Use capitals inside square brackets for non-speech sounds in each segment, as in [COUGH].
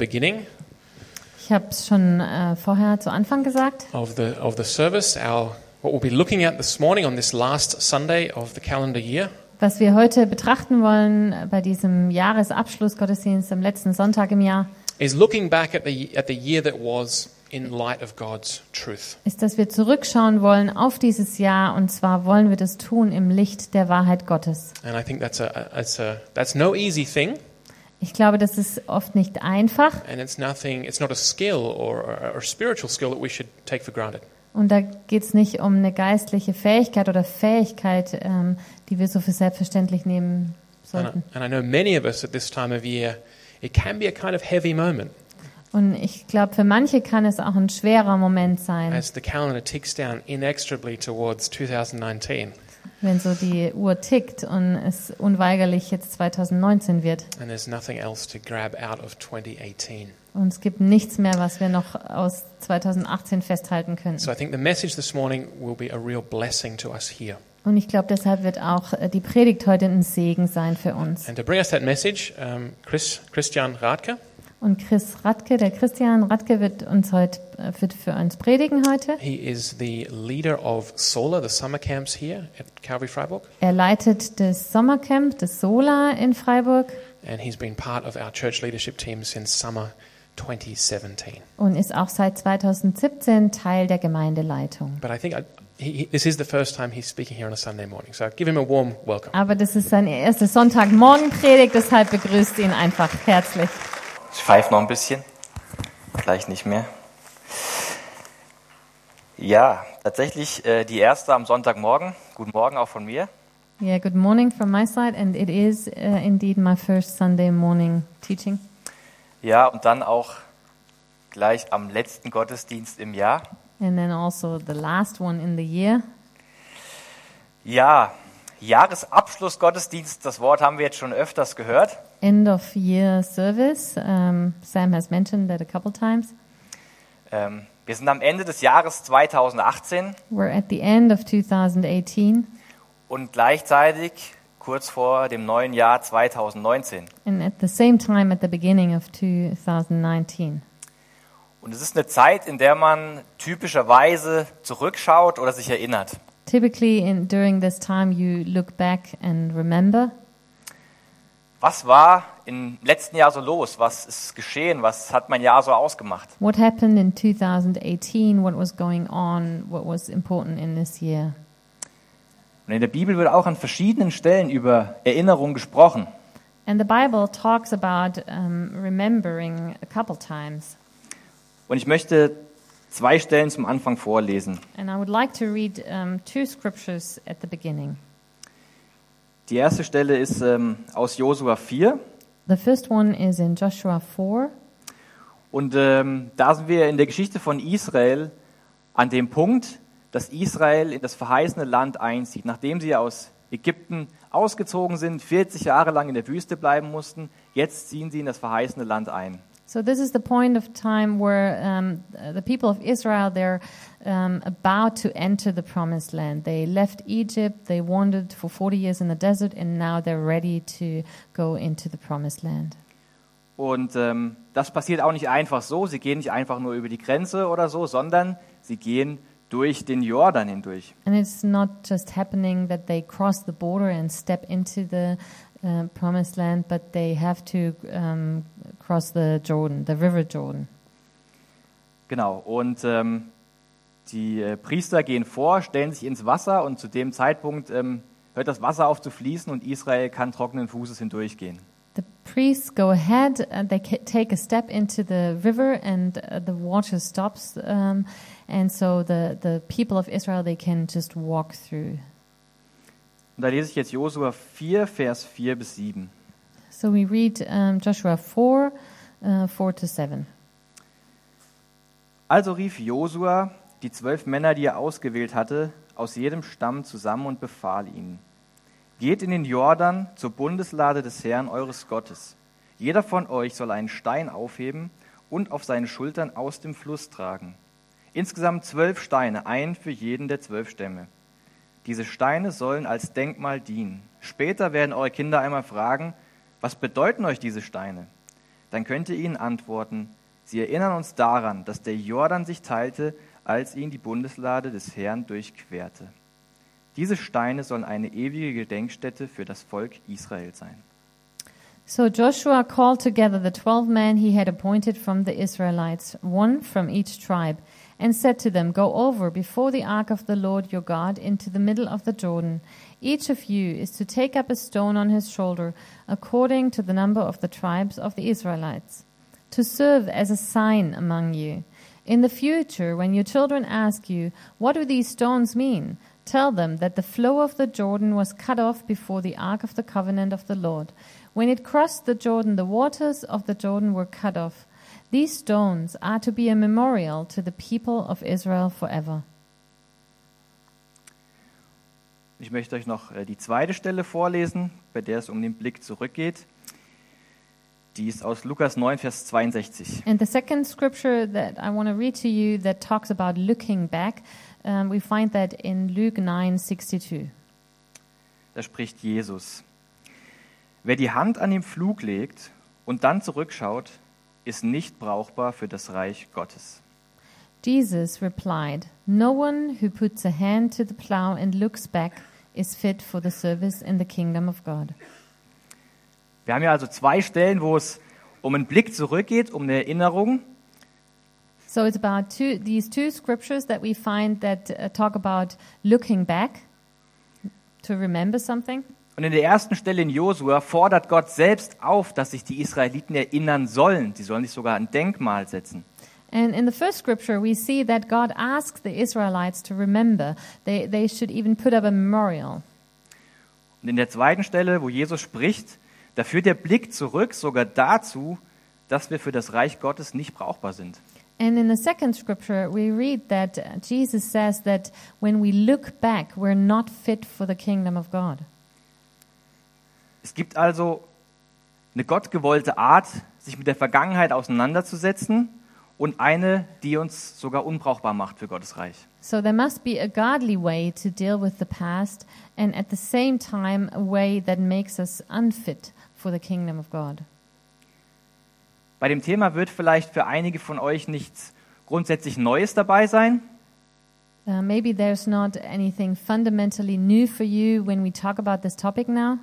beginning Ich habe es schon äh, vorher zu Anfang gesagt. of the of the service. Our what we'll be looking at this morning on this last Sunday of the calendar year Was wir heute betrachten wollen bei diesem Jahresabschlussgottesdienst am letzten Sonntag im Jahr, is looking back at the at the year that was in light of God's truth. ist, dass wir zurückschauen wollen auf dieses Jahr und zwar wollen wir das tun im Licht der Wahrheit Gottes. And I think that's a, a that's a that's no easy thing, Ich glaube, das ist oft nicht einfach and it's nothing. It's not a skill or or, or spiritual skill that we should take for granted. und da geht es nicht um eine geistliche Fähigkeit oder Fähigkeit, ähm, die wir so für selbstverständlich nehmen And I, sollten. and I know many of us at this time of year, it can be a kind of heavy moment Und ich glaube, für manche kann es auch ein schwerer Moment sein, as the calendar ticks down inexorably towards 2019, wenn so die Uhr tickt und es unweigerlich jetzt 2019 wird. and there's nothing else to grab out of 2018. Und es gibt nichts mehr, was wir noch aus 2018 festhalten können. So I think the message this morning will be a real blessing to us here. Und ich glaube, deshalb wird auch äh, die Predigt heute ein Segen sein für uns. And to bring us that message, um, Chris, Christian Radke, Und Chris Radke, der Christian Radke, wird uns heute äh, wird für uns predigen heute. he is the leader of SOLA, the summer camps here at Calvary Freiburg, Er leitet das Sommercamp des Sola in Freiburg and he's been part of our church leadership team since summer 2017. und ist auch seit 2017 Teil der Gemeindeleitung. But I think I, he, he- this is the first time he's speaking here on a Sunday morning, so give him a warm welcome. Aber das ist seine erste Sonntagmorgenpredigt, deshalb begrüßt ihn einfach herzlich. Ich pfeife noch ein bisschen. Gleich nicht mehr. Ja, tatsächlich äh, die erste am Sonntagmorgen. Guten Morgen auch von mir. Yeah, good morning from my side, and it is uh, indeed my first Sunday morning teaching. Ja, und dann auch gleich am letzten Gottesdienst im Jahr. And then also the last one in the year. Ja, Jahresabschlussgottesdienst, das Wort haben wir jetzt schon öfters gehört. End of year service. Um, Sam has mentioned that a couple times. Ähm, wir sind am Ende des Jahres 2018 We're at the end of 2018 und gleichzeitig kurz vor dem neuen Jahr 2019. and at the same time at the beginning of 2019. Und es ist eine Zeit, in der man typischerweise zurückschaut oder sich erinnert. Typically, in, during this time, you look back and remember Was war im letzten Jahr so los? Was ist geschehen? Was hat mein Jahr so ausgemacht? what happened in 2018, what was going on, what was important in this year. Und in der Bibel wird auch an verschiedenen Stellen über Erinnerung gesprochen. And the Bible talks about um, remembering a couple times. Und ich möchte zwei Stellen zum Anfang vorlesen. Like read um. Die erste Stelle ist ähm, aus Josua 4. The first one is in Joshua 4. Und ähm, da sind wir in der Geschichte von Israel an dem Punkt, dass Israel in das verheißene Land einzieht. Nachdem sie aus Ägypten ausgezogen sind, 40 Jahre lang in der Wüste bleiben mussten, jetzt ziehen sie in das verheißene Land ein. So this is the point of time where um, the people of Israel they're um, about to enter the promised land. They left Egypt, they wandered for 40 years in the desert, and now they're ready to go into the promised land. Und ähm, das passiert auch nicht einfach so. Sie gehen nicht einfach nur über die Grenze oder so, sondern sie gehen durch den Jordan hindurch. And it's not just happening that they cross the border and step into the uh, promised land, but they have to um, cross the Jordan, the River Jordan. Genau. Und ähm, die äh, Priester gehen vor, stellen sich ins Wasser und zu dem Zeitpunkt ähm, hört das Wasser auf zu fließen und Israel kann trockenen Fußes hindurchgehen. The priests go ahead, uh, they take a step into the river, and uh, the water stops, um, and so the, the people of Israel they can just walk through. Und da lese ich jetzt Josua 4, Vers 4 bis 7. So we read um, Joshua 4, uh, 4 to 7. Also rief Josua die zwölf Männer, die er ausgewählt hatte, aus jedem Stamm zusammen und befahl ihnen: Geht in den Jordan zur Bundeslade des Herrn eures Gottes. Jeder von euch soll einen Stein aufheben und auf seine Schultern aus dem Fluss tragen. Insgesamt zwölf Steine, ein für jeden der zwölf Stämme. Diese Steine sollen als Denkmal dienen. Später werden eure Kinder einmal fragen, was bedeuten euch diese Steine? dann könnt ihr ihnen antworten, sie erinnern uns daran, dass der Jordan sich teilte, als ihn die Bundeslade des Herrn durchquerte. Diese Steine sollen eine ewige Gedenkstätte für das Volk Israel sein. So Joshua called together the twelve men he had appointed from the Israelites, one from each tribe, and said to them, Go over before the ark of the Lord your God into the middle of the Jordan. Each of you is to take up a stone on his shoulder, according to the number of the tribes of the Israelites, to serve as a sign among you. In the future, when your children ask you, What do these stones mean? Tell them that the flow of the Jordan was cut off before the ark of the covenant of the Lord. When it crossed the Jordan, the waters of the Jordan were cut off. These stones are to be a memorial to the people of Israel forever. Ich möchte euch noch äh, die zweite Stelle vorlesen, bei der es um den Blick zurückgeht. Die ist aus Lukas 9, Vers 62. And the second scripture that I want to read to you that talks about looking back, um, we find that in Luke 9:62. Da spricht Jesus. Wer die Hand an den Flug legt und dann zurückschaut, ist nicht brauchbar für das Reich Gottes. Jesus replied, No one who puts a hand to the plow and looks back is fit for the service in the kingdom of God. Wir haben ja also zwei Stellen, wo es um einen Blick zurückgeht, um eine Erinnerung. So it's about two, these two scriptures that we find that uh, talk about looking back to remember something. Und in der ersten Stelle in Josua fordert Gott selbst auf, dass sich die Israeliten erinnern sollen. Sie sollen sich sogar ein Denkmal setzen. And in the first scripture, we see that God asks the Israelites to remember. They, they should even put up a memorial. Und in der zweiten Stelle, wo Jesus spricht, da führt der Blick zurück sogar dazu, dass wir für das Reich Gottes nicht brauchbar sind. And in the second scripture, we read that Jesus says that when we look back, we're not fit for the kingdom of God. Es gibt also eine gottgewollte Art, sich mit der Vergangenheit auseinanderzusetzen und eine, die uns sogar unbrauchbar macht für Gottes Reich. So there must be a godly way to deal with the past, and at the same time, a way that makes us unfit for the kingdom of God. Bei dem Thema wird vielleicht für einige von euch nichts grundsätzlich Neues dabei sein. Uh, maybe there's not anything fundamentally new for you when we talk about this topic now,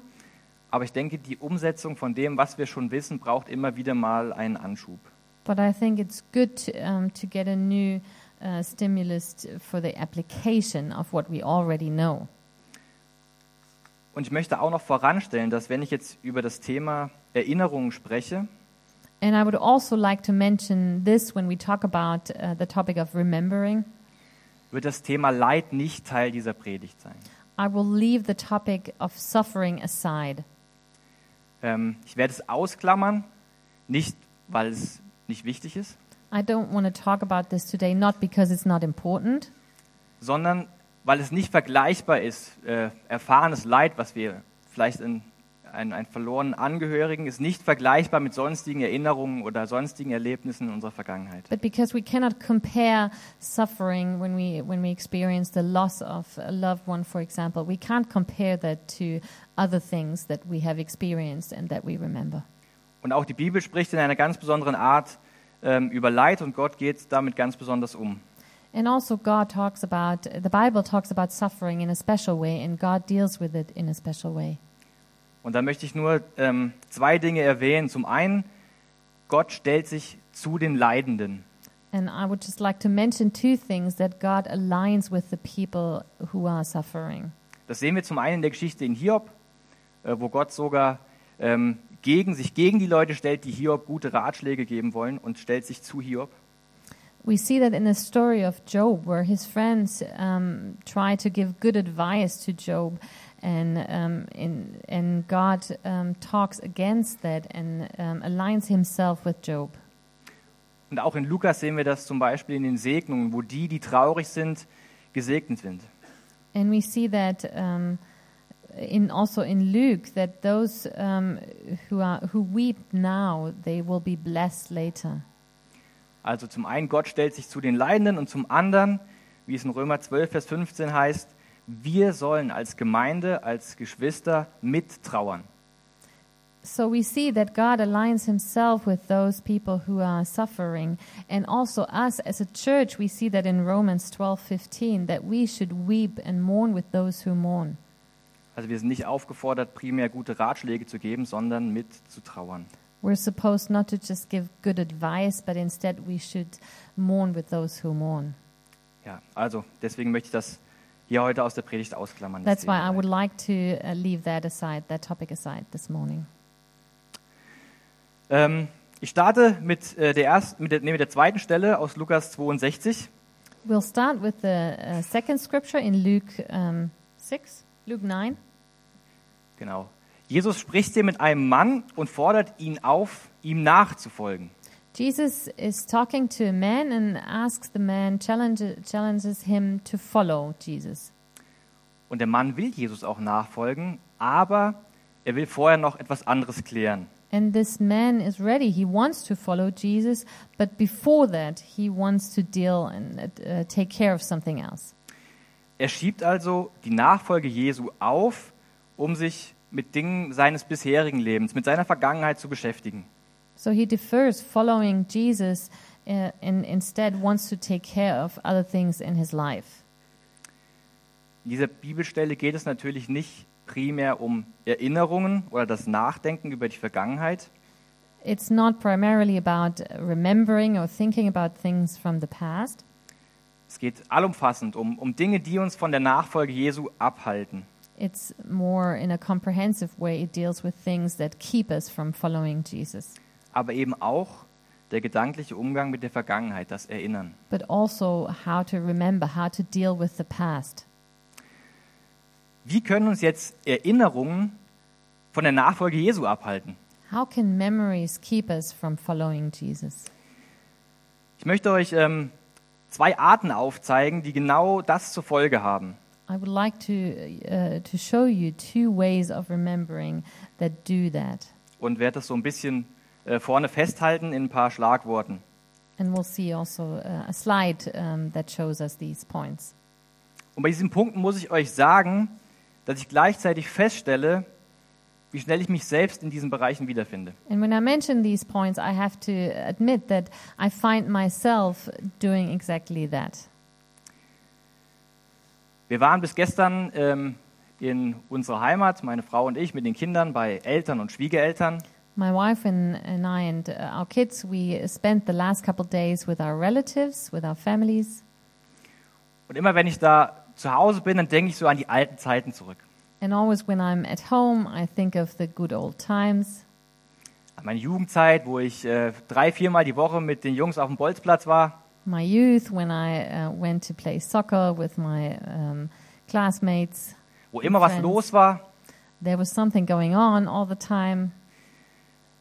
Aber ich denke, die Umsetzung von dem, was wir schon wissen, braucht immer wieder mal einen Anschub. But I think it's good to, um, to get a new uh, stimulus for the application of what we already know. Und ich möchte auch noch voranstellen, dass wenn ich jetzt über das Thema Erinnerungen spreche, And I would also like to mention this when we talk about uh, the topic of remembering. wird das Thema Leid nicht Teil dieser Predigt sein. I will leave the topic of suffering aside. Ähm, ich werde es ausklammern, nicht weil es nicht wichtig ist, I don't want to talk about this today, not because it's not important, sondern weil es nicht vergleichbar ist. Äh, erfahrenes Leid, was wir vielleicht in einen, einen verlorenen Angehörigen, ist nicht vergleichbar mit sonstigen Erinnerungen oder sonstigen Erlebnissen in unserer Vergangenheit. but because we cannot compare suffering when we when we experience the loss of a loved one, for example. We can't compare that to other things that we have experienced and that we remember. Und auch die Bibel spricht in einer ganz besonderen Art ähm, über Leid und Gott geht damit ganz besonders um. And also, God talks about the Bible talks about suffering in a special way, and God deals with it in a special way. Und da möchte ich nur ähm, zwei Dinge erwähnen. Zum einen, Gott stellt sich zu den Leidenden. And I would just like to mention two things that God aligns with the people who are suffering. Das sehen wir zum einen in der Geschichte in Hiob, äh, wo Gott sogar ähm, gegen, sich gegen die Leute stellt, die Hiob gute Ratschläge geben wollen und stellt sich zu Hiob. We see that in the story of Job, where his friends um, try to give good advice to Job, and um, in, and God um, talks against that and um, aligns Himself with Job. Und auch in Lukas sehen wir das zum Beispiel in den Segnungen, wo die, die traurig sind, gesegnet sind. And we see that um, in also in Luke that those um, who are who weep now they will be blessed later. Also zum einen, Gott stellt sich zu den Leidenden und zum anderen, wie es in Römer 12, Vers 15 heißt, wir sollen als Gemeinde, als Geschwister mittrauern. So we see that God aligns himself with those people who are suffering. And also us as a church, we see that in Romans 12:15 that we should weep and mourn with those who mourn. Also wir sind nicht aufgefordert, primär gute Ratschläge zu geben, sondern mit zu trauern. We're supposed not to just give good advice, but instead we should mourn with those who mourn. Ja, also deswegen möchte ich das hier heute aus der Predigt ausklammern. That's why I would like to uh, leave that aside, that topic aside this morning. Ähm, ich starte mit, äh, der ersten, mit, der, nee, mit der zweiten Stelle aus Lukas 62. We'll start with the uh, second scripture in Luke um, 6, Luke 9. Genau. Jesus spricht hier mit einem Mann und fordert ihn auf, ihm nachzufolgen. Jesus is talking to a man and asks the man, challenge, challenges him to follow Jesus. Und der Mann will Jesus auch nachfolgen, aber er will vorher noch etwas anderes klären. And this man is ready. He wants to follow Jesus, but before that, he wants to deal and uh, take care of something else. Er schiebt also die Nachfolge Jesu auf, um sich mit Dingen seines bisherigen Lebens, mit seiner Vergangenheit zu beschäftigen. So he defers following Jesus and instead wants to take care of other things in his life. In dieser Bibelstelle geht es natürlich nicht primär um Erinnerungen oder das Nachdenken über die Vergangenheit, It's not primarily about remembering or thinking about things from the past. Es geht allumfassend um, um Dinge, die uns von der Nachfolge Jesu abhalten. It's more in a comprehensive way, it deals with things that keep us from following Jesus, aber eben auch der gedankliche Umgang mit der Vergangenheit, das Erinnern. but also how to remember, how to deal with the past. Wie können uns jetzt Erinnerungen von der Nachfolge Jesu abhalten? How can memories keep us from following Jesus? Ich möchte euch ähm, zwei Arten aufzeigen, die genau das zur Folge haben. I would like to, uh, to show you two ways of remembering that do that. Und werde das so ein bisschen äh, vorne festhalten in ein paar Schlagworten. And we'll see also uh, a slide um, that shows us these points. Und bei diesen Punkten muss ich euch sagen, dass ich gleichzeitig feststelle, wie schnell ich mich selbst in diesen Bereichen wiederfinde. And when I mention these points, I have to admit that I find myself doing exactly that. Wir waren bis gestern ähm, in unserer Heimat, meine Frau und ich, mit den Kindern bei Eltern und Schwiegereltern. My wife and, and I and uh, our kids, we spent the last couple days with our relatives, with our families. Und immer wenn ich da zu Hause bin, dann denke ich so an die alten Zeiten zurück. And always when I'm at home, I think of the good old times, meine Jugendzeit, wo ich äh, drei, viermal die Woche mit den Jungs auf dem Bolzplatz war. my youth, when I uh, went to play soccer with my um, classmates. wo immer was Friends. los war. There was something going on all the time.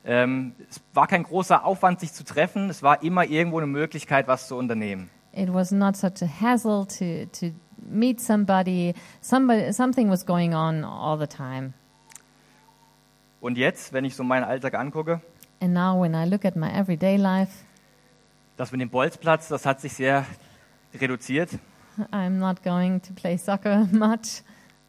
Ähm, es war kein großer Aufwand, sich zu treffen. Es war immer irgendwo eine Möglichkeit, was zu unternehmen. It was not such a hassle to, to meet somebody. somebody. Something was going on all the time. Und jetzt, wenn ich so meinen Alltag angucke, And now, when I look at my everyday life, das mit dem Bolzplatz, das hat sich sehr reduziert. I'm not going to play soccer [LAUGHS] much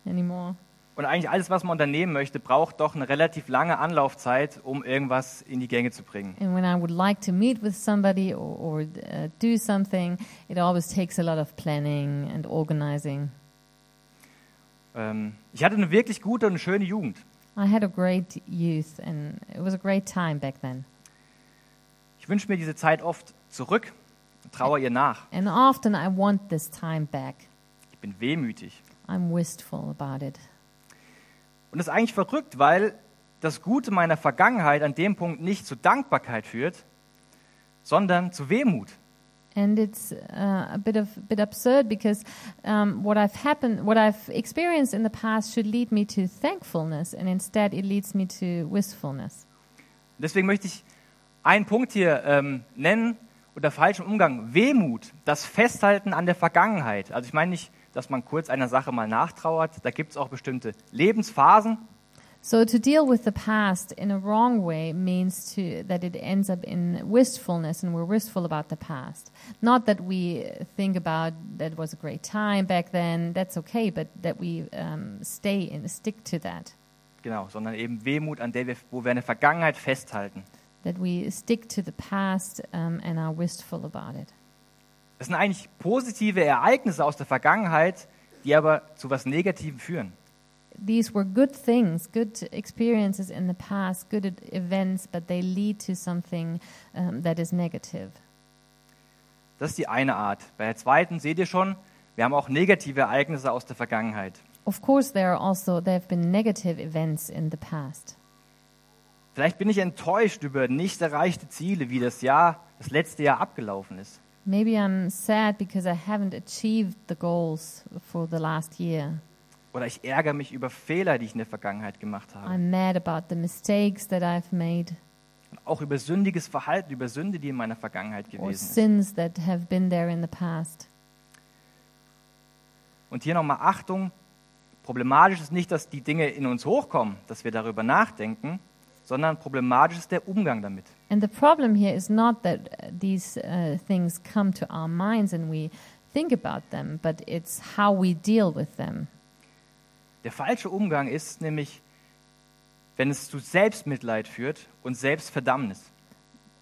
anymore. Und eigentlich alles, was man unternehmen möchte, braucht doch eine relativ lange Anlaufzeit, um irgendwas in die Gänge zu bringen. And when I would like to meet with somebody or, or uh, do something, it always takes a lot of planning and organizing. Ähm, ich hatte eine wirklich gute und eine schöne Jugend. I had a great youth, and it was a great time back then. Ich wünsche mir diese Zeit oft zurück und traue ihr nach. And often I want this time back. Ich bin wehmütig. I'm wistful about it. Und das ist eigentlich verrückt, weil das Gute meiner Vergangenheit an dem Punkt nicht zu Dankbarkeit führt, sondern zu Wehmut. And it's uh, a bit of bit absurd because um, what I've happened, what I've experienced in the past, should lead me to thankfulness, and instead it leads me to wistfulness. Deswegen möchte ich einen Punkt hier ähm, nennen unter falschem Umgang. Wehmut, das Festhalten an der Vergangenheit. Also ich meine nicht, dass man kurz einer Sache mal nachtrauert. Da gibt es auch bestimmte Lebensphasen. So to deal with the past in a wrong way means to that it ends up in wistfulness, and we're wistful about the past. Not that we think about that was a great time back then. That's okay, but that we um, stay and stick to that. Genau, sondern eben Wehmut, an der wir, wo wir eine Vergangenheit festhalten. that we stick to the past um, and are wistful about it. Das sind eigentlich positive Ereignisse aus der Vergangenheit, die aber zu was Negativem führen. These were good things, good experiences in the past, good events, but they lead to something um, that is negative. Das ist die eine Art. Bei der zweiten seht ihr schon, wir haben auch negative Ereignisse aus der Vergangenheit. Of course, there are also there have been negative events in the past. Vielleicht bin ich enttäuscht über nicht erreichte Ziele, wie das Jahr, das letzte Jahr abgelaufen ist. Maybe I'm sad because I haven't achieved the goals for the last year. Oder ich ärgere mich über Fehler, die ich in der Vergangenheit gemacht habe. I'm mad about the mistakes that I've made Auch über sündiges Verhalten, über Sünde, die in meiner Vergangenheit or gewesen ist. sins that have been there in the past. Und hier nochmal Achtung, problematisch ist nicht, dass die Dinge in uns hochkommen, dass wir darüber nachdenken, sondern problematisch ist der Umgang damit. And the problem here is not that uh, these uh, things come to our minds and we think about them, but it's how we deal with them. Der falsche Umgang ist nämlich, wenn es zu Selbstmitleid führt und Selbstverdammnis.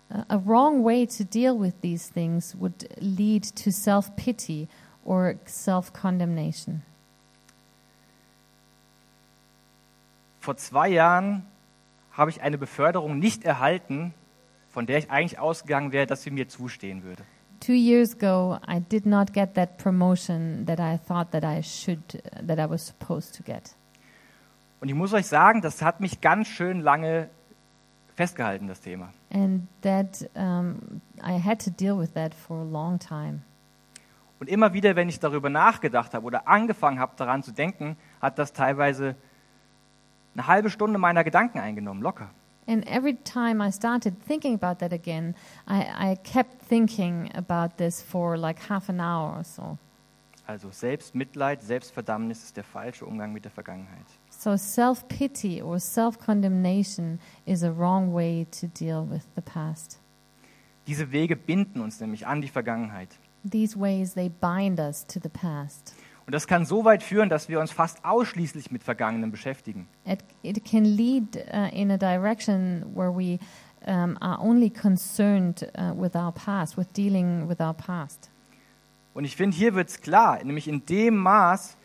A wrong way to deal with these things would lead to self pity or self condemnation. Vor zwei Jahren habe ich eine Beförderung nicht erhalten, von der ich eigentlich ausgegangen wäre, dass sie mir zustehen würde. Two years ago, I did not get that promotion that I thought that I should, that I was supposed to get. Und ich muss euch sagen, das hat mich ganz schön lange festgehalten, das Thema. And that um, I had to deal with that for a long time. Und immer wieder, wenn ich darüber nachgedacht habe oder angefangen habe, daran zu denken, hat das teilweise eine halbe Stunde meiner Gedanken eingenommen, locker. And every time I started thinking about that again, I, I kept thinking about this for like half an hour or so. Also Selbstmitleid, Selbstverdammnis ist der falsche Umgang mit der Vergangenheit. So self pity or self condemnation is a wrong way to deal with the past. Diese Wege binden uns nämlich an die Vergangenheit. These ways they bind us to the past. Und das kann so weit führen, dass wir uns fast ausschließlich mit Vergangenen beschäftigen. It, it can lead uh, in a direction where we um, are only concerned uh, with our past, with dealing with our past. Und ich finde, hier wird es klar, nämlich in dem Maß,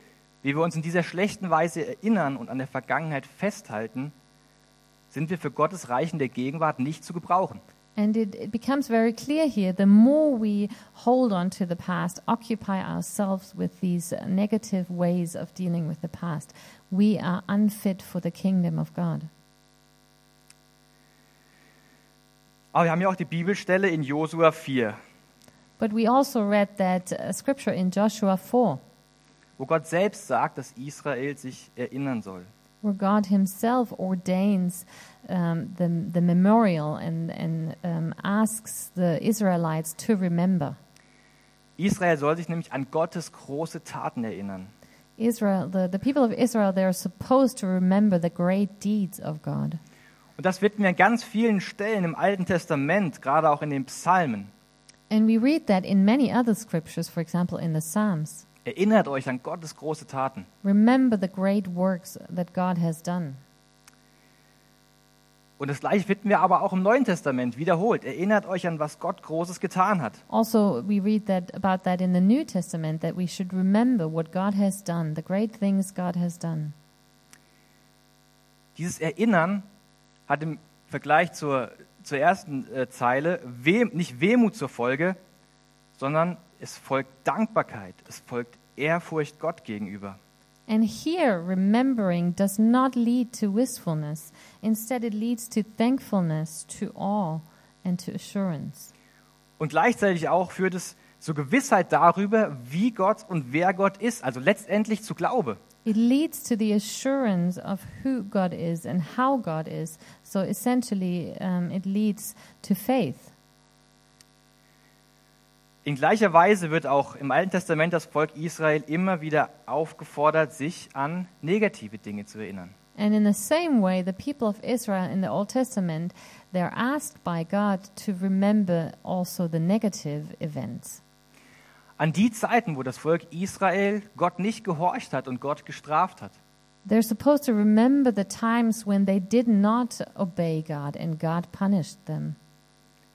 wie wir uns in dieser schlechten Weise erinnern und an der Vergangenheit festhalten, sind wir für Gottes Reich in der Gegenwart nicht zu gebrauchen. And it, it becomes very clear here the more we hold on to the past, occupy ourselves with these negative ways of dealing with the past, we are unfit for the kingdom of God. Aber wir haben ja auch die Bibelstelle in Josua 4, But we also read that uh, scripture in Joshua 4, wo Gott selbst sagt, dass Israel sich erinnern soll. Where God Himself ordains um, the, the memorial and, and um, asks the Israelites to remember. Israel soll sich nämlich an Gottes große Taten erinnern. Israel, the, the people of Israel, they are supposed to remember the great deeds of God. Und das finden wir an ganz vielen Stellen im Alten Testament, gerade auch in den Psalmen. And we read that in many other scriptures, for example, in the Psalms. Erinnert euch an Gottes große Taten. Remember the great works that God has done. Und das gleiche finden wir aber auch im Neuen Testament wiederholt. Erinnert euch an, was Gott Großes getan hat. Also, we read that about that in the New Testament that we should remember what God has done, the great things God has done. Dieses Erinnern hat im Vergleich zur, zur ersten äh, Zeile Weh, nicht Wehmut zur Folge, sondern es folgt Dankbarkeit, es folgt Ehrfurcht Gott gegenüber. And here, remembering does not lead to wistfulness. Instead, it leads to thankfulness, to awe, and to assurance. Und gleichzeitig auch führt es zur Gewissheit darüber, wie Gott und wer Gott ist, also letztendlich zu Glaube. It leads to the assurance of who God is and how God is. So essentially, um, it leads to faith. In gleicher Weise wird auch im Alten Testament das Volk Israel immer wieder aufgefordert, sich an negative Dinge zu erinnern. And in the same way, the people of Israel in the Old Testament, they're asked by God to remember also the negative events. An die Zeiten, wo das Volk Israel Gott nicht gehorcht hat und Gott gestraft hat. They're supposed to remember the times when they did not obey God and God punished them.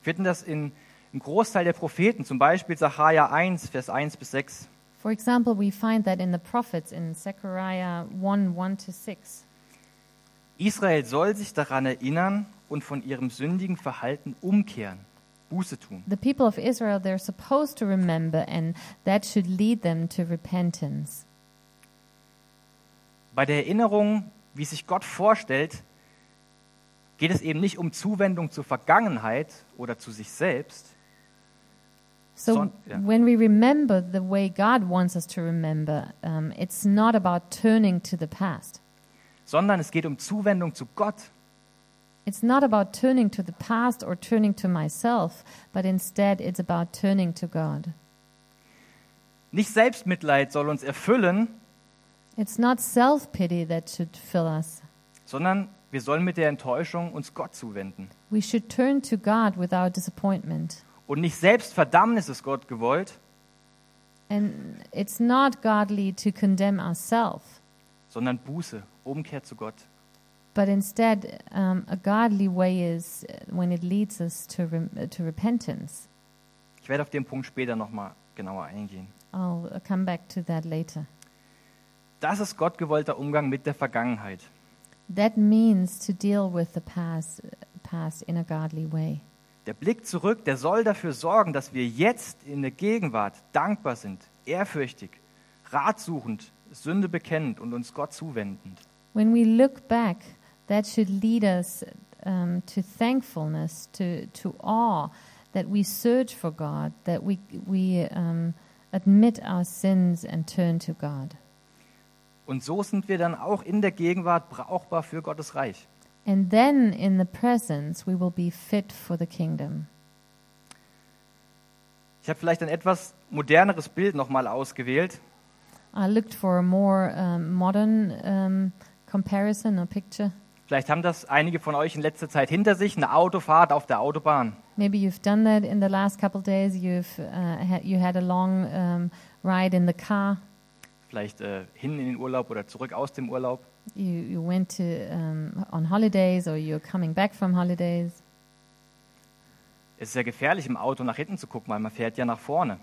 Wir finden das in einem Großteil der Propheten, zum Beispiel Sacharja 1, Vers 1 bis 6. For example, we find that in the prophets in Zechariah 1 1 to 6. Israel soll sich daran erinnern und von ihrem sündigen Verhalten umkehren, Buße tun. The people of Israel, they're supposed to remember, and that should lead them to repentance. Bei der Erinnerung, wie sich Gott vorstellt, geht es eben nicht um Zuwendung zur Vergangenheit oder zu sich selbst, So, Son- yeah. when we remember the way God wants us to remember, um, it's not about turning to the past. sondern es geht um Zuwendung zu Gott. It's not about turning to the past or turning to myself, but instead it's about turning to God. Nicht Selbstmitleid soll uns erfüllen, It's not self pity that should fill us. sondern wir sollen mit der Enttäuschung uns Gott zuwenden. We should turn to God without disappointment. Und nicht Selbstverdammnis ist Gott gewollt, And it's not godly to condemn ourselves, sondern Buße, Umkehr zu Gott. but instead, um, a godly way is uh, when it leads us to, rem- uh, to repentance. Ich werde auf den Punkt später nochmal genauer eingehen. I'll uh, come back to that later. Das ist Gott gewollter Umgang mit der Vergangenheit. That means to deal with the past, past in a godly way. Der Blick zurück, der soll dafür sorgen, dass wir jetzt in der Gegenwart dankbar sind, ehrfürchtig, ratsuchend, Sünde bekennend und uns Gott zuwendend. When we look back, that should lead us um, to thankfulness, to, to awe, that we search for God, that we, we um, admit our sins and turn to God. Und so sind wir dann auch in der Gegenwart brauchbar für Gottes Reich. And then in the presence, we will be fit for the kingdom. Ich habe vielleicht ein etwas moderneres Bild nochmal ausgewählt. I looked for a more um, modern um, comparison or picture. Vielleicht haben das einige von euch in letzter Zeit hinter sich, eine Autofahrt auf der Autobahn. Maybe you've done that in the last couple of days. You've uh, had, you had a long um, ride in the car. Vielleicht äh, hin in den Urlaub oder zurück aus dem Urlaub. You you went to um, on holidays or you're coming back from holidays. Es ist ja gefährlich, im Auto nach hinten zu gucken, weil man fährt ja nach vorne.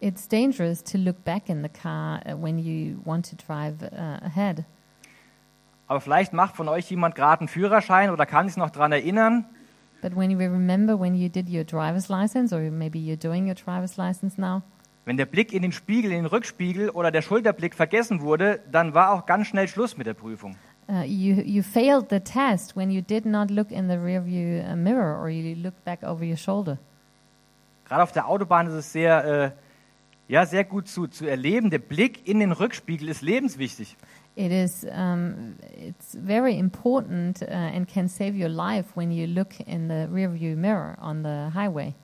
It's dangerous to look back in the car uh, when you want to drive uh, ahead. Aber vielleicht macht von euch jemand gerade einen Führerschein oder kann sich noch daran erinnern, But when you remember when you did your driver's license, or maybe you're doing your driver's license now, wenn der Blick in den Spiegel, in den Rückspiegel oder der Schulterblick vergessen wurde, dann war auch ganz schnell Schluss mit der Prüfung. uh, you you failed the test when you did not look in the rearview uh, mirror or you looked back over your shoulder. Gerade auf der Autobahn ist es sehr, äh, ja, sehr gut zu, zu erleben. Der Blick in den Rückspiegel ist lebenswichtig. It is um, it's very important uh, and can save your life when you look in the rearview mirror on the highway.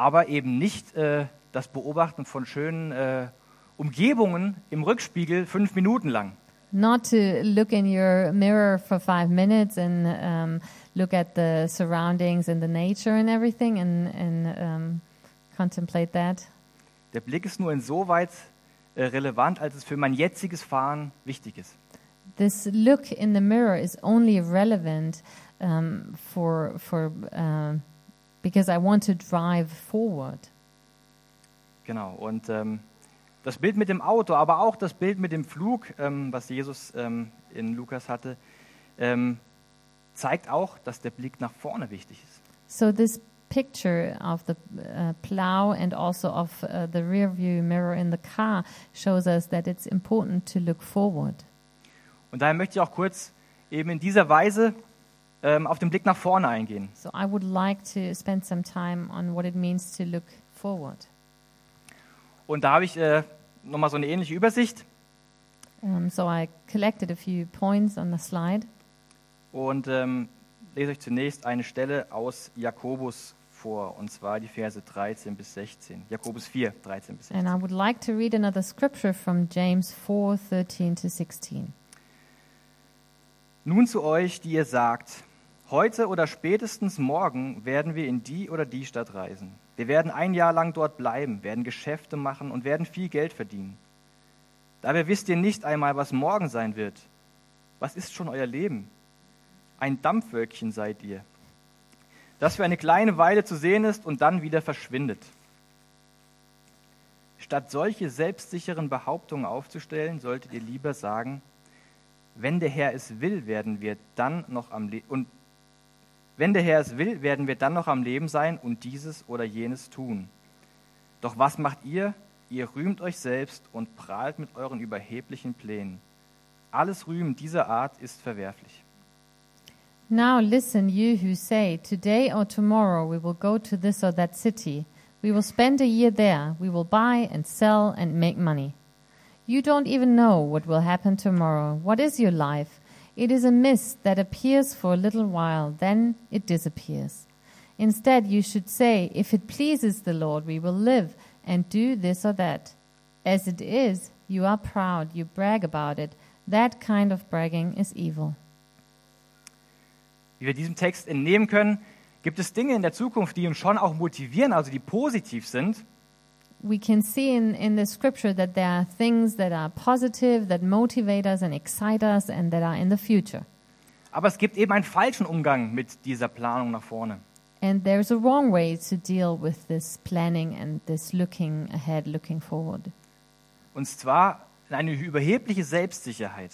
Aber eben nicht äh, das Beobachten von schönen äh, Umgebungen im Rückspiegel fünf Minuten lang. Not to look in your mirror for five minutes and um, look at the surroundings and the nature and everything and, and um, contemplate that. Der Blick ist nur insoweit äh, relevant, als es für mein jetziges Fahren wichtig ist. This look in the mirror is only relevant um, for for um because I want to drive forward. Genau. Und ähm, das Bild mit dem Auto, aber auch das Bild mit dem Flug, ähm, was Jesus ähm, in Lukas hatte, ähm, zeigt auch, dass der Blick nach vorne wichtig ist. So this picture of the uh, plow and also of uh, the rear view mirror in the car shows us that it's important to look forward. Und daher möchte ich auch kurz eben in dieser Weise ähm, auf den Blick nach vorne eingehen. So I would like to spend some time on what it means to look forward. Und da habe ich äh, nochmal so eine ähnliche Übersicht. Um, so I collected a few points on the slide. Und ähm, lese euch zunächst eine Stelle aus Jakobus vor, und zwar die Verse 13 bis 16. Jakobus 4, 13 bis 16. And I would like to read another scripture from James 4 13 to 16. Nun zu euch, die ihr sagt, heute oder spätestens morgen werden wir in die oder die Stadt reisen. Wir werden ein Jahr lang dort bleiben, werden Geschäfte machen und werden viel Geld verdienen. Dabei wisst ihr nicht einmal, was morgen sein wird. Was ist schon euer Leben? Ein Dampfwölkchen seid ihr, das für eine kleine Weile zu sehen ist und dann wieder verschwindet. Statt solche selbstsicheren Behauptungen aufzustellen, solltet ihr lieber sagen, wenn der Herr es will, werden wir dann noch am Le und wenn der Herr es will, werden wir dann noch am Leben sein und dieses oder jenes tun. Doch was macht ihr? Ihr rühmt euch selbst und prahlt mit euren überheblichen Plänen. Alles Rühmen dieser Art ist verwerflich. Now listen, you who say, Today or tomorrow we will go to this or that city. We will spend a year there. We will buy and sell and make money. You don't even know what will happen tomorrow. What is your life? It is a mist that appears for a little while, then it disappears. Instead, you should say, If it pleases the Lord, we will live and do this or that. As it is, you are proud, you brag about it. That kind of bragging is evil. Wie wir diesem Text entnehmen können, gibt es Dinge in der Zukunft, die uns schon auch motivieren, also die positiv sind. We can see in, in the scripture that there are things that are positive, that motivate us and excite us, and that are in the future. Aber es gibt eben einen falschen Umgang mit dieser Planung nach vorne. And there's a wrong way to deal with this planning and this looking ahead, looking forward. Und zwar eine überhebliche Selbstsicherheit.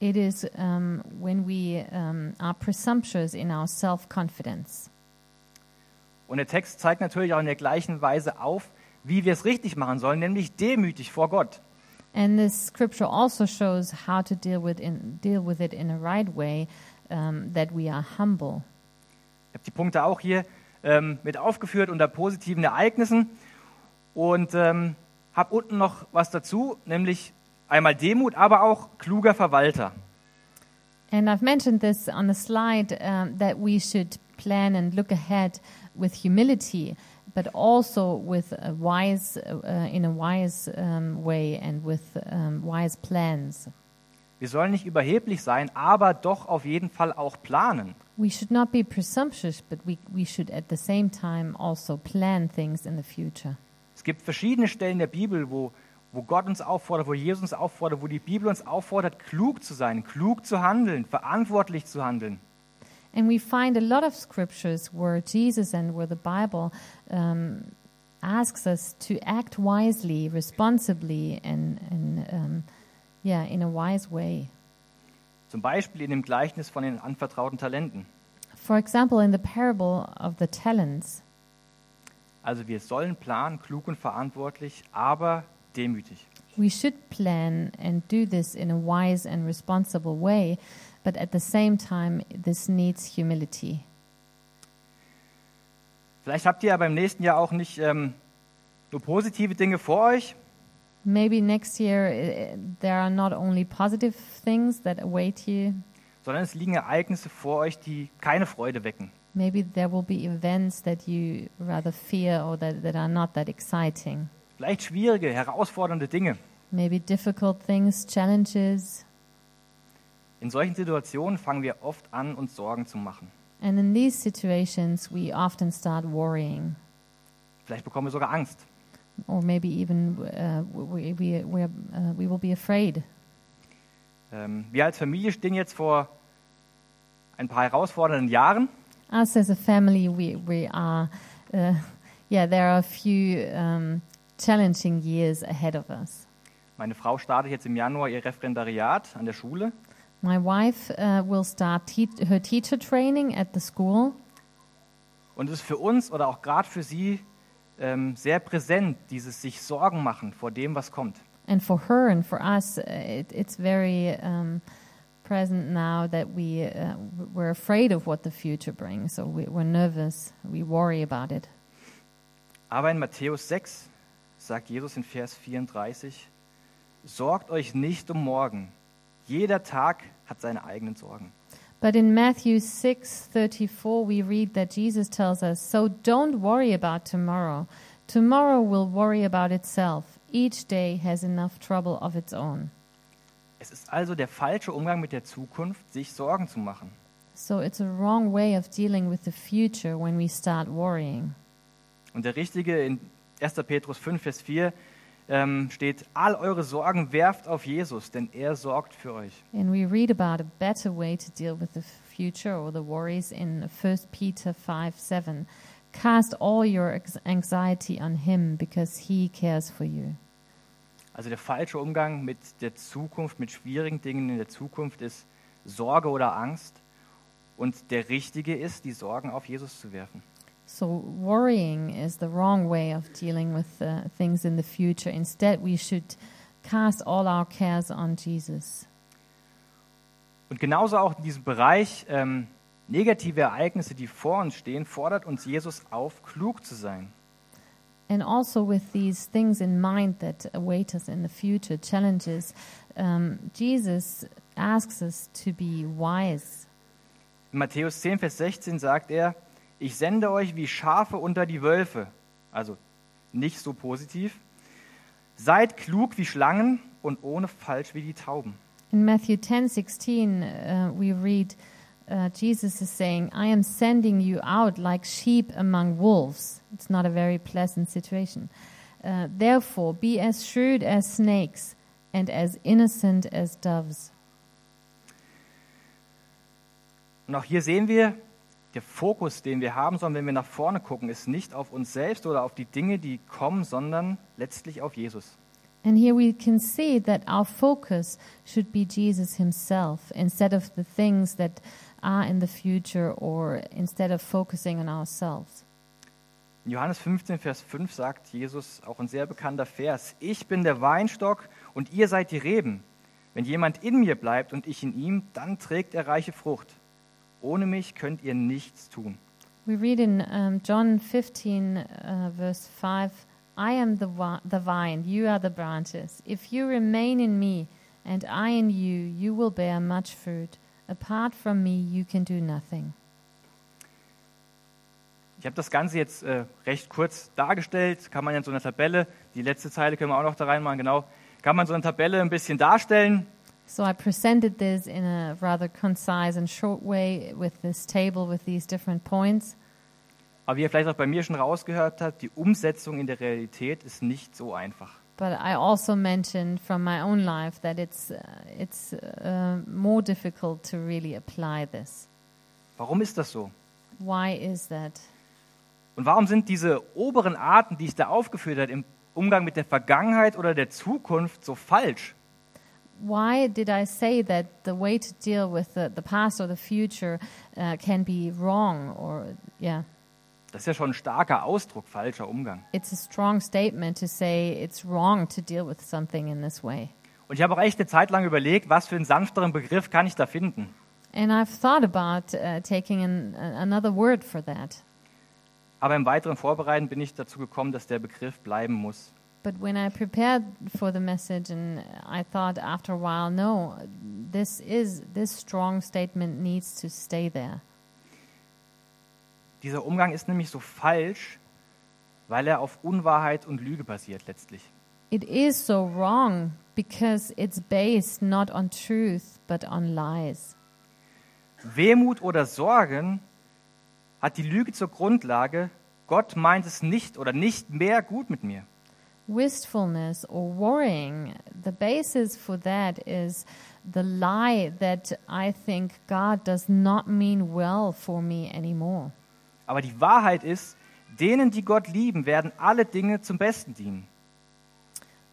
It is um, when we um, are presumptuous in our self confidence. Und der Text zeigt natürlich auch in der gleichen Weise auf, wie wir es richtig machen sollen, nämlich demütig vor Gott. And this scripture also shows how to deal with, in, deal with it in a right way, um, that we are humble. Ich habe die Punkte auch hier ähm, mit aufgeführt unter positiven Ereignissen und ähm, habe unten noch was dazu, nämlich einmal Demut, aber auch kluger Verwalter. And I've mentioned this on the slide um, that we should plan and look ahead with humility, but also with a wise, uh, in a wise um, way and with um, wise plans. Wir sollen nicht überheblich sein, aber doch auf jeden Fall auch planen. We should not be presumptuous, but we, we should at the same time also plan things in the future. Es gibt verschiedene Stellen der Bibel, wo, wo Gott uns auffordert, wo Jesus uns auffordert, wo die Bibel uns auffordert, klug zu sein, klug zu handeln, verantwortlich zu handeln. And we find a lot of scriptures where Jesus and where the Bible um, asks us to act wisely, responsibly, and, and um, yeah, in a wise way. Zum Beispiel in dem Gleichnis von den anvertrauten Talenten. For example, in the parable of the talents, Also wir sollen planen, klug und verantwortlich, aber demütig. we should plan and do this in a wise and responsible way, but at the same time, this needs humility. Vielleicht habt ihr ja beim nächsten Jahr auch nicht ähm, nur positive Dinge vor euch, Maybe next year uh, there are not only positive things that await you, sondern es liegen Ereignisse vor euch, die keine Freude wecken. maybe there will be events that you rather fear or that, that are not that exciting. Vielleicht schwierige, herausfordernde Dinge. Maybe difficult things, challenges. In solchen Situationen fangen wir oft an, uns Sorgen zu machen. And in these situations, we often start worrying, Vielleicht bekommen wir sogar Angst. or maybe even uh, we, we, we're, uh, we will be afraid. Ähm, wir als Familie stehen jetzt vor ein paar herausfordernden Jahren. Us as a family, we, we are, uh, yeah, there are a few um, challenging years ahead of us. Meine Frau startet jetzt im Januar ihr Referendariat an der Schule. My wife uh, will start te- her teacher training at the school, Und es ist für uns oder auch gerade für sie ähm, sehr präsent, dieses sich Sorgen machen vor dem, was kommt. and for her and for us, uh, it, it's very um, present now that we uh, we're afraid of what the future brings. So we, we're nervous, we worry about it. Aber in Matthäus 6 sagt Jesus in Vers 34, Sorgt euch nicht um morgen. Jeder Tag hat seine eigenen Sorgen. But in Matthew 6:34 we read that Jesus tells us, "So don't worry about tomorrow. Tomorrow will worry about itself. Each day has enough trouble of its own." Es ist also der falsche Umgang mit der Zukunft, sich Sorgen zu machen. So it's a wrong way of dealing with the future when we start worrying. Und der richtige in 1. Petrus 5, Vers 4 ähm, steht, all eure Sorgen werft auf Jesus, denn er sorgt für euch. And we read about a better way to deal with the future or the worries in 1 Peter 5 7. Cast all your anxiety on him because he cares for you. Also der falsche Umgang mit der Zukunft, mit schwierigen Dingen in der Zukunft ist Sorge oder Angst. Und der richtige ist, die Sorgen auf Jesus zu werfen. So, worrying is the wrong way of dealing with uh, things in the future. Instead, we should cast all our cares on Jesus. Und genauso auch in diesem Bereich ähm, negative Ereignisse, die vor uns stehen, fordert uns Jesus auf, klug zu sein. And also, with these things in mind that await us in the future, challenges, um, Jesus asks us to be wise. In Matthäus 10, Vers 16 sagt er, ich sende euch wie Schafe unter die Wölfe. Also nicht so positiv. Seid klug wie Schlangen und ohne falsch wie die Tauben. In Matthew 10:16, uh, we read, uh, Jesus is saying, "I am sending you out like sheep among wolves." It's not a very pleasant situation. Uh, Therefore, be as shrewd as snakes and as innocent as doves. Und auch hier sehen wir, der Fokus, den wir haben sollen, wenn wir nach vorne gucken, ist nicht auf uns selbst oder auf die Dinge, die kommen, sondern letztlich auf Jesus. And here we can see that our focus should be Jesus himself instead of the things that are in the future or instead of focusing on ourselves. In Johannes 15, Vers 5 sagt Jesus auch ein sehr bekannter Vers, ich bin der Weinstock und ihr seid die Reben. Wenn jemand in mir bleibt und ich in ihm, dann trägt er reiche Frucht. Ohne mich könnt ihr nichts tun. We read in um, John 15, uh, verse 5 I am the, the vine, you are the branches. If you remain in me and I in you, you will bear much fruit. Apart from me, you can do nothing. Ich habe das Ganze jetzt äh, recht kurz dargestellt. Kann man in so einer Tabelle, die letzte Zeile können wir auch noch da reinmachen, genau. Kann man so eine Tabelle ein bisschen darstellen. So I presented this in a rather concise and short way with this table with these different points. Aber wie ihr vielleicht auch bei mir schon rausgehört habt, die Umsetzung in der Realität ist nicht so einfach. But I also mentioned from my own life that it's, uh, it's uh, more difficult to really apply this. Warum ist das so? Why is that? Und warum sind diese oberen Arten, die ich da aufgeführt habe, im Umgang mit der Vergangenheit oder der Zukunft so falsch? Why did I say that the way to deal with the, the past or the future uh, can be wrong? Or, yeah, Das ist ja schon ein starker Ausdruck, falscher Umgang. it's a strong statement to say it's wrong to deal with something in this way. Und ich habe auch echt eine Zeit lang überlegt, was für einen sanfteren Begriff kann ich da finden. And I've thought about uh, taking an, another word for that. Aber im weiteren Vorbereiten bin ich dazu gekommen, dass der Begriff bleiben muss. But when I prepared for the message, and I thought after a while, no, this is this strong statement needs to stay there. Dieser Umgang ist nämlich so falsch, weil er auf Unwahrheit und Lüge basiert letztlich. It is so wrong because it's based not on truth but on lies. Wehmut oder Sorgen hat die Lüge zur Grundlage, Gott meint es nicht oder nicht mehr gut mit mir. Wistfulness or worrying, the basis for that is the lie that I think God does not mean well for me anymore. Aber die Wahrheit ist, denen, die Gott lieben, werden alle Dinge zum Besten dienen.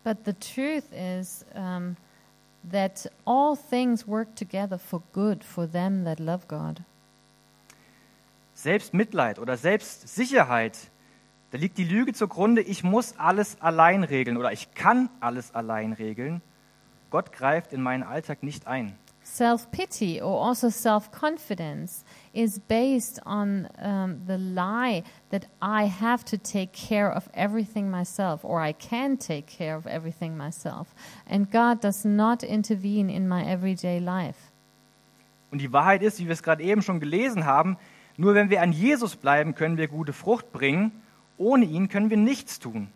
But the truth is um, that all things work together for good for them that love God. Selbstmitleid oder Selbstsicherheit, da liegt die Lüge zugrunde, ich muss alles allein regeln oder ich kann alles allein regeln. Gott greift in meinen Alltag nicht ein. Self pity or also self confidence is based on um, the lie that I have to take care of everything myself or I can take care of everything myself. And God does not intervene in my everyday life. Und die Wahrheit ist, wie wir es gerade eben schon gelesen haben, nur wenn wir an Jesus bleiben, können wir gute Frucht bringen. Ohne ihn können wir nichts tun.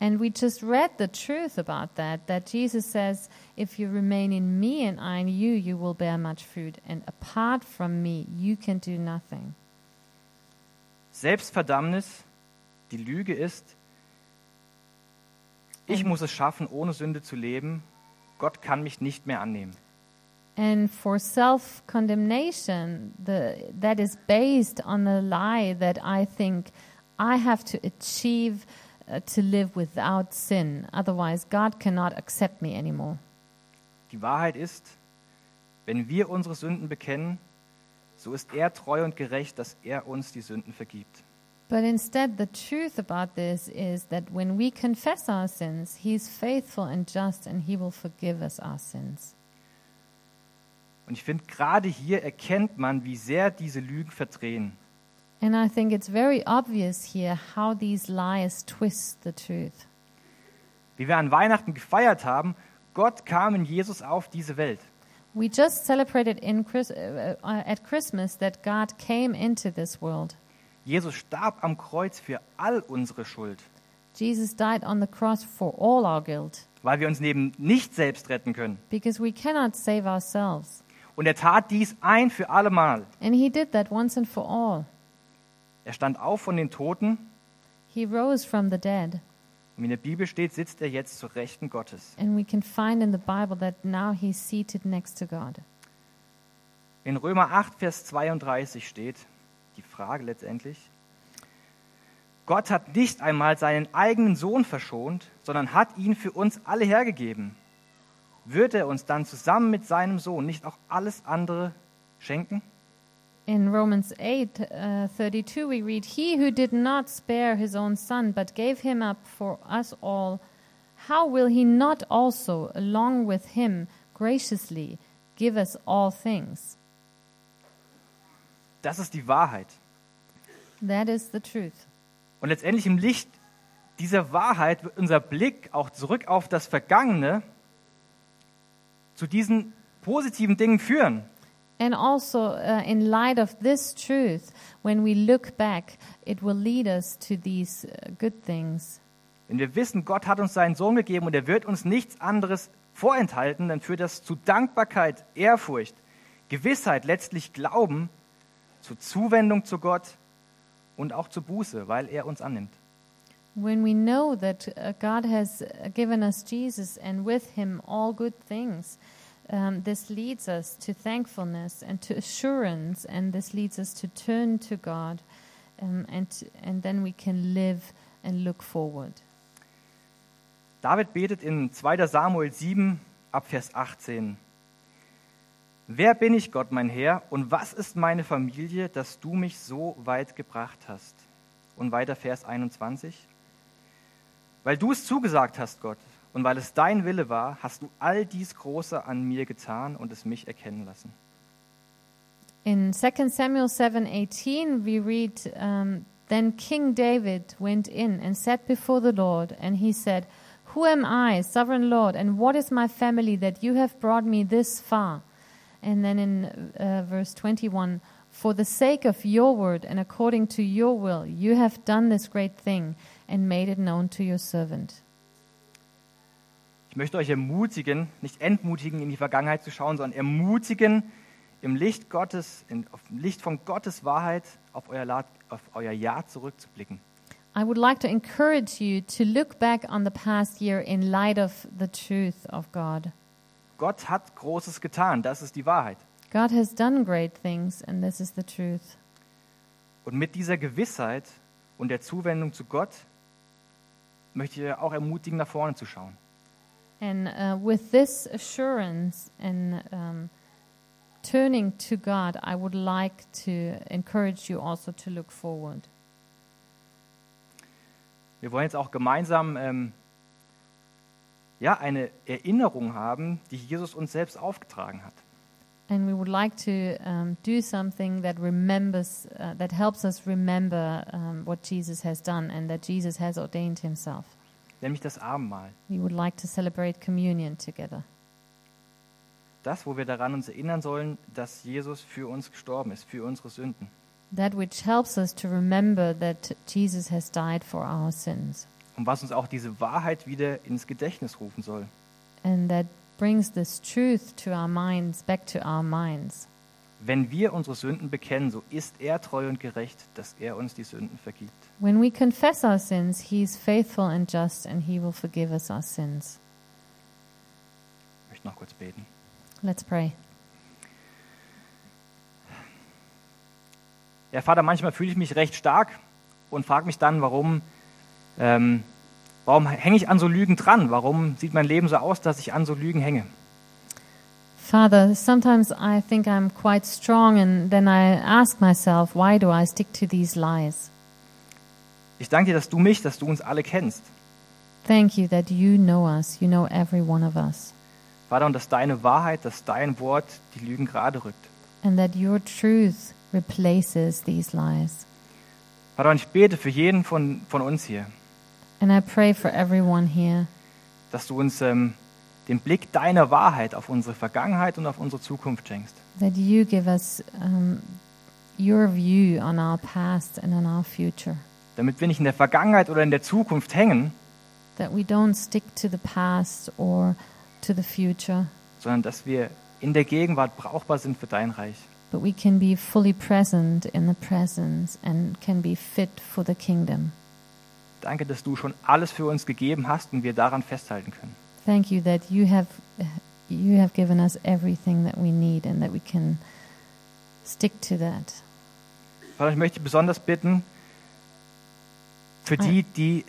And we just read the truth about that, that Jesus says, If you remain in me and I in you, you will bear much fruit. And apart from me, you can do nothing. Selbstverdammnis, die Lüge ist, Ich muss es schaffen, ohne Sünde zu leben. Gott kann mich nicht mehr annehmen. And for self condemnation, that is based on the lie that I think I have to achieve uh, to live without sin. Otherwise, God cannot accept me anymore. Die Wahrheit ist, wenn wir unsere Sünden bekennen, so ist er treu und gerecht, dass er uns die Sünden vergibt. But instead, the truth about this is that when we confess our sins, He is faithful and just, and He will forgive us our sins. Und ich finde, gerade hier erkennt man, wie sehr diese Lügen verdrehen. And I think it's very obvious here how these lies twist the truth. Wie wir an Weihnachten gefeiert haben, Gott kam in Jesus auf diese Welt. We just celebrated in Chris, uh, uh, at Christmas that God came into this world. Jesus starb am Kreuz für all unsere Schuld. Jesus died on the cross for all our guilt. Weil wir uns neben nicht selbst retten können. Because we cannot save ourselves. Und er tat dies ein für alle Mal. And he did that once and for all. Er stand auf von den Toten. He rose from the dead. Und in der Bibel steht, sitzt er jetzt zur Rechten Gottes. And we can find in the Bible that now he's seated next to God. In Römer 8, Vers 32 steht die Frage letztendlich, Gott hat nicht einmal seinen eigenen Sohn verschont, sondern hat ihn für uns alle hergegeben wird er uns dann zusammen mit seinem Sohn nicht auch alles andere schenken? In Romans 8, uh, 32, we read, He who did not spare his own son, but gave him up for us all, how will he not also, along with him, graciously give us all things? Das ist die Wahrheit. That is the truth. Und letztendlich im Licht dieser Wahrheit wird unser Blick auch zurück auf das Vergangene zu diesen positiven Dingen führen. And also, uh, in light of this truth, when we look back, it will lead us to these uh, good things. Wenn wir wissen, Gott hat uns seinen Sohn gegeben und er wird uns nichts anderes vorenthalten, dann führt das zu Dankbarkeit, Ehrfurcht, Gewissheit, letztlich Glauben, zur Zuwendung zu Gott und auch zur Buße, weil er uns annimmt. When we know that uh, God has uh, given us Jesus and with him all good things, um, this leads us to thankfulness and to assurance, and this leads us to turn to God, um, and, and then we can live and look forward. David betet in 2. Samuel 7 ab Vers 18. Wer bin ich, Gott, mein Herr, und was ist meine Familie, dass du mich so weit gebracht hast? Und weiter Vers 21. Weil du es zugesagt hast, Gott, und weil es dein Wille war, hast du all dies Große an mir getan und es mich erkennen lassen. In 2 Samuel 7:18 we read um, then King David went in and sat before the Lord and he said Who am I sovereign Lord and what is my family that you have brought me this far and then in uh, verse 21 For the sake of your word and according to your will you have done this great thing and made it known to your servant. Ich möchte euch ermutigen, nicht entmutigen, in die Vergangenheit zu schauen, sondern ermutigen, im Licht Gottes, in, auf dem Licht von Gottes Wahrheit auf euer, La auf euer Jahr zurückzublicken. I would like to encourage you to look back on the past year in light of the truth of God. Gott hat Großes getan, das ist die Wahrheit. God has done great things, and this is the truth. Und mit dieser Gewissheit und der Zuwendung zu Gott möchte ich auch ermutigen, nach vorne zu schauen. And uh, with this assurance and um, turning to God, I would like to encourage you also to look forward. Wir wollen jetzt auch gemeinsam ähm, ja, eine Erinnerung haben, die Jesus uns selbst aufgetragen hat. And we would like to um, do something that remembers, uh, that helps us remember um, what Jesus has done and that Jesus has ordained himself. Nämlich das Abendmahl. We would like to celebrate communion together. Das, wo wir daran uns erinnern sollen, dass Jesus für uns gestorben ist, für unsere Sünden. That which helps us to remember that Jesus has died for our sins. Und was uns auch diese Wahrheit wieder ins Gedächtnis rufen soll. And that brings this truth to our minds, back to our minds. Wenn wir unsere Sünden bekennen, so ist er treu und gerecht, dass er uns die Sünden vergibt. When we confess our sins, He is faithful and just, and He will forgive us our sins. Ich möchte noch kurz beten. Let's pray. Ja, Vater, manchmal fühle ich mich recht stark und frage mich dann, warum, ähm, warum hänge ich an so Lügen dran? Warum sieht mein Leben so aus, dass ich an so Lügen hänge? Father, sometimes I think I'm quite strong, and then I ask myself, why do I stick to these lies? Ich danke dir, dass du mich, dass du uns alle kennst. Thank you that you know us, you know every one of us, Vater, und dass deine Wahrheit, dass dein Wort die Lügen gerade rückt. and that your truth replaces these lies. Vater, und ich bete für jeden von, von uns hier, And I pray for everyone here dass du uns ähm, den Blick deiner Wahrheit auf unsere Vergangenheit und auf unsere Zukunft schenkst. that you give us um, your view on our past and on our future, Damit wir nicht in der Vergangenheit oder in der Zukunft hängen, that we don't stick to the past or to the future, sondern dass wir in der Gegenwart brauchbar sind für dein Reich. but we can be fully present in the presence and can be fit for the kingdom. Danke, dass du schon alles für uns gegeben hast und wir daran festhalten können. Thank you that you have you have given us everything that we need and that we can stick to that. Vater, ich möchte besonders bitten für die, die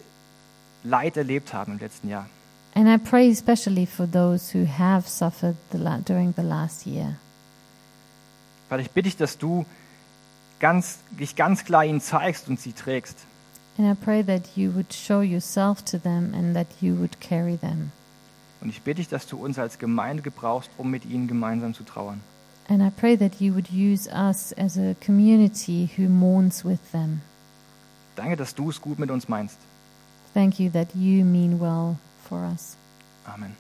Leid erlebt haben im letzten Jahr. And I pray especially for those who have suffered the during the last year. Vater, ich bitte dich, dass du ganz, dich ganz klar ihnen zeigst und sie trägst. And I pray that you would show yourself to them and that you would carry them. Und ich bitte dich, dass du uns als Gemeinde gebrauchst, um mit ihnen gemeinsam zu trauern. And I pray that you would use us as a community who mourns with them. Danke, dass du es gut mit uns meinst. Thank you that you mean well for us. Amen.